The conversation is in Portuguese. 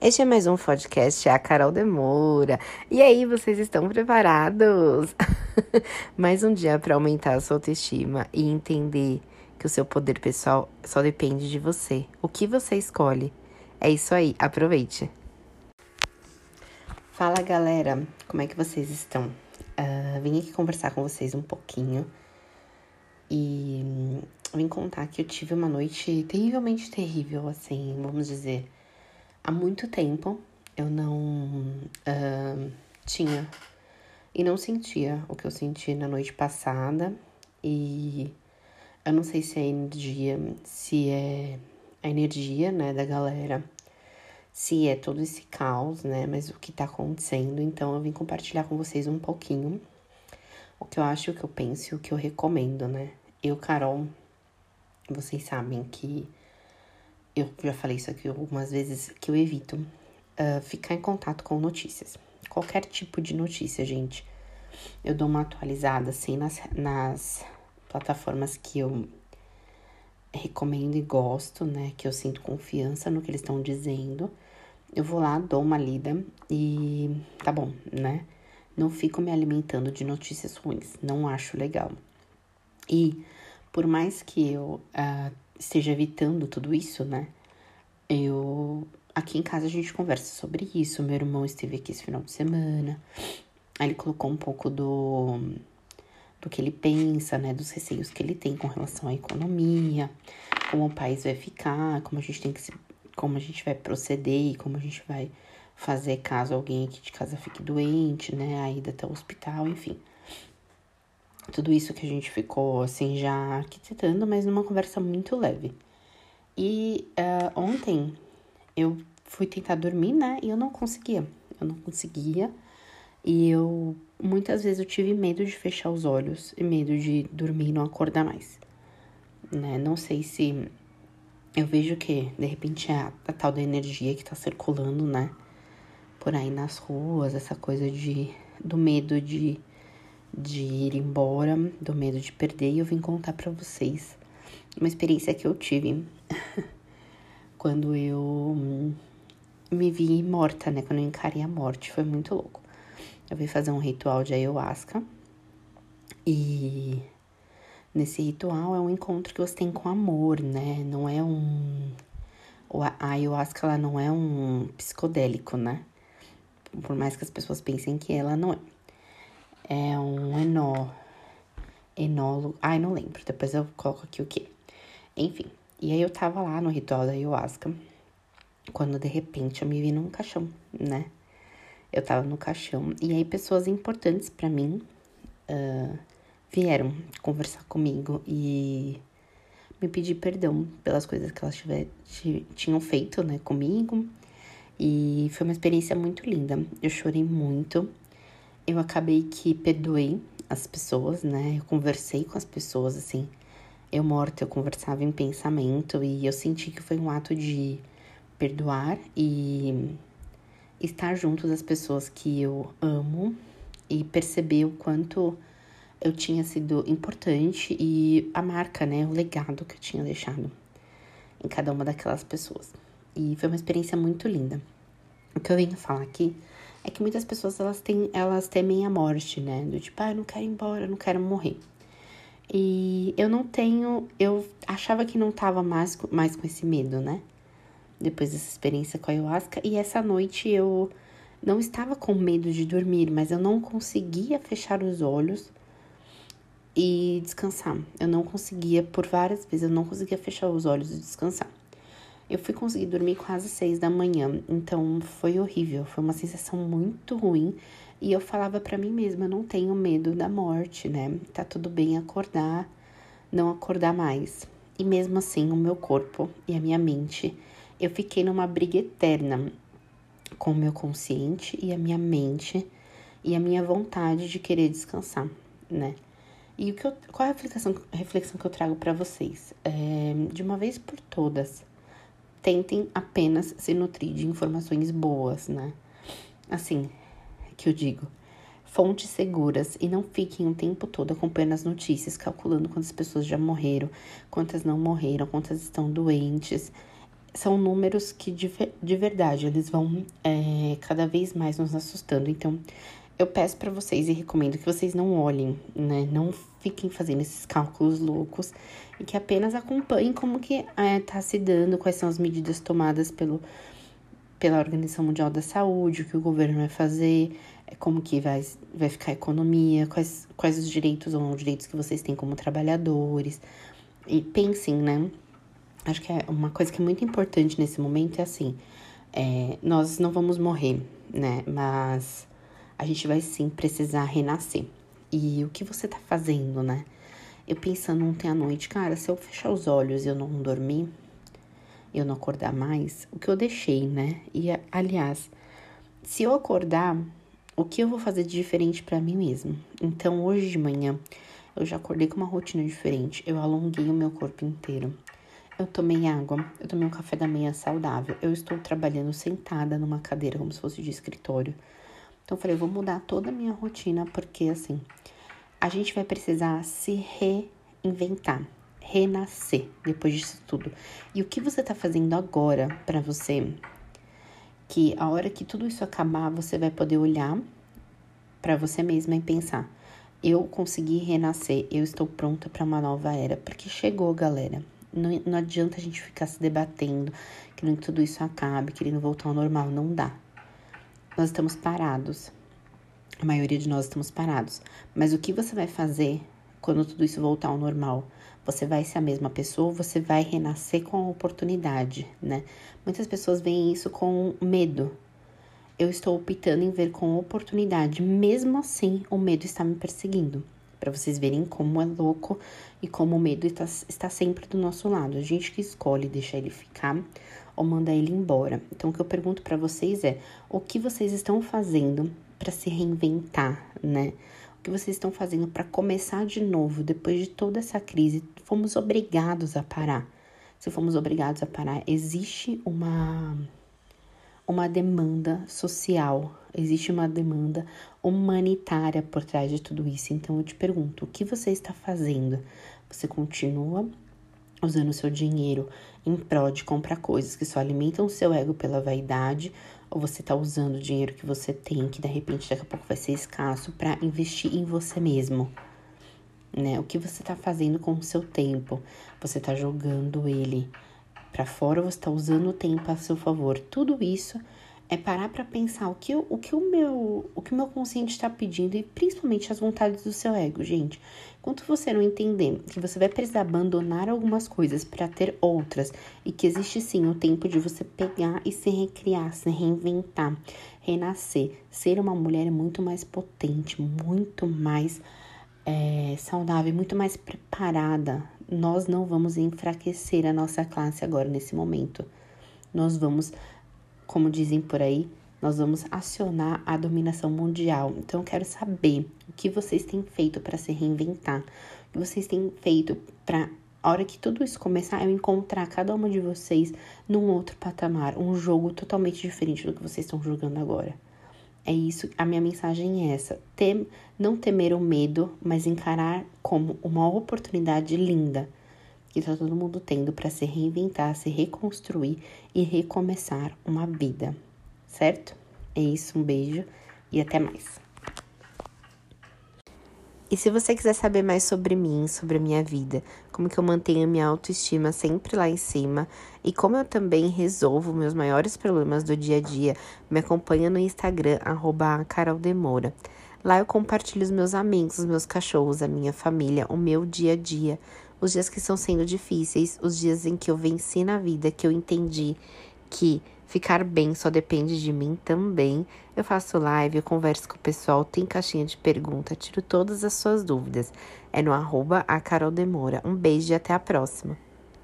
Este é mais um podcast, é a Carol Demora. E aí, vocês estão preparados? mais um dia para aumentar a sua autoestima e entender que o seu poder pessoal só depende de você. O que você escolhe? É isso aí, aproveite. Fala galera, como é que vocês estão? Uh, vim aqui conversar com vocês um pouquinho e hum, vim contar que eu tive uma noite terrivelmente terrível, assim, vamos dizer há muito tempo eu não uh, tinha e não sentia o que eu senti na noite passada. E eu não sei se é energia, se é a energia, né, da galera, se é todo esse caos, né, mas o que tá acontecendo. Então eu vim compartilhar com vocês um pouquinho o que eu acho, o que eu penso e o que eu recomendo, né. Eu, Carol, vocês sabem que eu já falei isso aqui algumas vezes, que eu evito uh, ficar em contato com notícias. Qualquer tipo de notícia, gente. Eu dou uma atualizada, assim, nas, nas plataformas que eu recomendo e gosto, né? Que eu sinto confiança no que eles estão dizendo. Eu vou lá, dou uma lida e tá bom, né? Não fico me alimentando de notícias ruins, não acho legal. E por mais que eu uh, esteja evitando tudo isso, né? Eu. Aqui em casa a gente conversa sobre isso. Meu irmão esteve aqui esse final de semana. Aí ele colocou um pouco do. do que ele pensa, né? Dos receios que ele tem com relação à economia, como o país vai ficar, como a gente tem que se. como a gente vai proceder e como a gente vai fazer caso alguém aqui de casa fique doente, né? A ida até o hospital, enfim tudo isso que a gente ficou assim já arquitetando, mas numa conversa muito leve. E uh, ontem eu fui tentar dormir, né? E eu não conseguia. Eu não conseguia. E eu muitas vezes eu tive medo de fechar os olhos e medo de dormir e não acordar mais. Né? Não sei se eu vejo que de repente é a, a tal da energia que tá circulando, né? Por aí nas ruas, essa coisa de do medo de de ir embora, do medo de perder, e eu vim contar para vocês uma experiência que eu tive quando eu me vi morta, né? Quando eu encarei a morte, foi muito louco. Eu vim fazer um ritual de ayahuasca e nesse ritual é um encontro que você tem com amor, né? Não é um. A ayahuasca ela não é um psicodélico, né? Por mais que as pessoas pensem que ela não é é um enó, enólogo, ai não lembro, depois eu coloco aqui o que. Enfim, e aí eu tava lá no ritual da ayahuasca, quando de repente eu me vi num caixão, né? Eu tava no caixão, e aí pessoas importantes para mim uh, vieram conversar comigo e me pedir perdão pelas coisas que elas tiver, tinham feito, né, comigo. E foi uma experiência muito linda. Eu chorei muito eu acabei que perdoei as pessoas, né? Eu conversei com as pessoas, assim. Eu morta, eu conversava em pensamento e eu senti que foi um ato de perdoar e estar junto das pessoas que eu amo e perceber o quanto eu tinha sido importante e a marca, né, o legado que eu tinha deixado em cada uma daquelas pessoas. E foi uma experiência muito linda. O que eu venho falar aqui é que muitas pessoas elas têm, elas temem a morte, né? Do tipo, ah, eu não quero ir embora, eu não quero morrer. E eu não tenho, eu achava que não tava mais, mais com esse medo, né? Depois dessa experiência com a ayahuasca. E essa noite eu não estava com medo de dormir, mas eu não conseguia fechar os olhos e descansar. Eu não conseguia, por várias vezes, eu não conseguia fechar os olhos e descansar. Eu fui conseguir dormir quase seis da manhã, então foi horrível, foi uma sensação muito ruim. E eu falava para mim mesma, eu não tenho medo da morte, né? Tá tudo bem acordar, não acordar mais. E mesmo assim, o meu corpo e a minha mente, eu fiquei numa briga eterna com o meu consciente e a minha mente e a minha vontade de querer descansar, né? E o que eu, qual é a reflexão, reflexão que eu trago para vocês? É, de uma vez por todas, tentem apenas se nutrir de informações boas, né? Assim, que eu digo, fontes seguras e não fiquem o tempo todo acompanhando as notícias, calculando quantas pessoas já morreram, quantas não morreram, quantas estão doentes. são números que de, de verdade eles vão é, cada vez mais nos assustando. Então, eu peço para vocês e recomendo que vocês não olhem, né? Não fiquem fazendo esses cálculos loucos e que apenas acompanhem como que é, tá se dando, quais são as medidas tomadas pelo, pela Organização Mundial da Saúde, o que o governo vai fazer, é, como que vai, vai ficar a economia, quais, quais os direitos ou não direitos que vocês têm como trabalhadores. E pensem, né? Acho que é uma coisa que é muito importante nesse momento é assim, é, nós não vamos morrer, né? Mas a gente vai sim precisar renascer. E o que você tá fazendo, né? Eu pensando ontem à noite, cara, se eu fechar os olhos e eu não dormir, eu não acordar mais, o que eu deixei, né? E aliás, se eu acordar, o que eu vou fazer de diferente para mim mesmo? Então, hoje de manhã, eu já acordei com uma rotina diferente. Eu alonguei o meu corpo inteiro. Eu tomei água, eu tomei um café da manhã saudável. Eu estou trabalhando sentada numa cadeira como se fosse de escritório. Então, eu falei, eu vou mudar toda a minha rotina, porque assim, a gente vai precisar se reinventar, renascer depois disso tudo. E o que você tá fazendo agora para você? Que a hora que tudo isso acabar, você vai poder olhar para você mesma e pensar: eu consegui renascer, eu estou pronta para uma nova era, porque chegou, galera. Não, não adianta a gente ficar se debatendo, querendo que tudo isso acabe, querendo voltar ao normal. Não dá. Nós estamos parados. A maioria de nós estamos parados. Mas o que você vai fazer quando tudo isso voltar ao normal? Você vai ser a mesma pessoa, você vai renascer com a oportunidade, né? Muitas pessoas veem isso com medo. Eu estou optando em ver com oportunidade, mesmo assim, o medo está me perseguindo. Para vocês verem como é louco e como o medo está, está sempre do nosso lado. A gente que escolhe deixar ele ficar ou mandar ele embora. Então, o que eu pergunto para vocês é: o que vocês estão fazendo para se reinventar, né? O que vocês estão fazendo para começar de novo depois de toda essa crise? Fomos obrigados a parar. Se fomos obrigados a parar, existe uma uma demanda social, existe uma demanda humanitária por trás de tudo isso. Então eu te pergunto, o que você está fazendo? Você continua usando seu dinheiro em prol de comprar coisas que só alimentam o seu ego pela vaidade, ou você está usando o dinheiro que você tem, que de repente daqui a pouco vai ser escasso, para investir em você mesmo? Né? O que você está fazendo com o seu tempo? Você está jogando ele para fora, você está usando o tempo a seu favor. Tudo isso é parar para pensar o que, o que o meu o que o meu consciente está pedindo e principalmente as vontades do seu ego, gente. Enquanto você não entender que você vai precisar abandonar algumas coisas para ter outras e que existe sim o tempo de você pegar e se recriar, se reinventar, renascer, ser uma mulher muito mais potente, muito mais é, saudável, muito mais preparada. Nós não vamos enfraquecer a nossa classe agora nesse momento. Nós vamos como dizem por aí, nós vamos acionar a dominação mundial. Então, eu quero saber o que vocês têm feito para se reinventar, o que vocês têm feito para, a hora que tudo isso começar, eu encontrar cada uma de vocês num outro patamar, um jogo totalmente diferente do que vocês estão jogando agora. É isso, a minha mensagem é essa: Tem, não temer o medo, mas encarar como uma oportunidade linda que tá todo mundo tendo para se reinventar, se reconstruir e recomeçar uma vida, certo? É isso, um beijo e até mais. E se você quiser saber mais sobre mim, sobre a minha vida, como que eu mantenho minha autoestima sempre lá em cima e como eu também resolvo meus maiores problemas do dia a dia, me acompanha no Instagram, arroba caroldemora. Lá eu compartilho os meus amigos, os meus cachorros, a minha família, o meu dia a dia, os dias que estão sendo difíceis, os dias em que eu venci na vida, que eu entendi que ficar bem só depende de mim também. Eu faço live, eu converso com o pessoal, tem caixinha de pergunta, tiro todas as suas dúvidas. É no arroba a Carol Demora. Um beijo e até a próxima.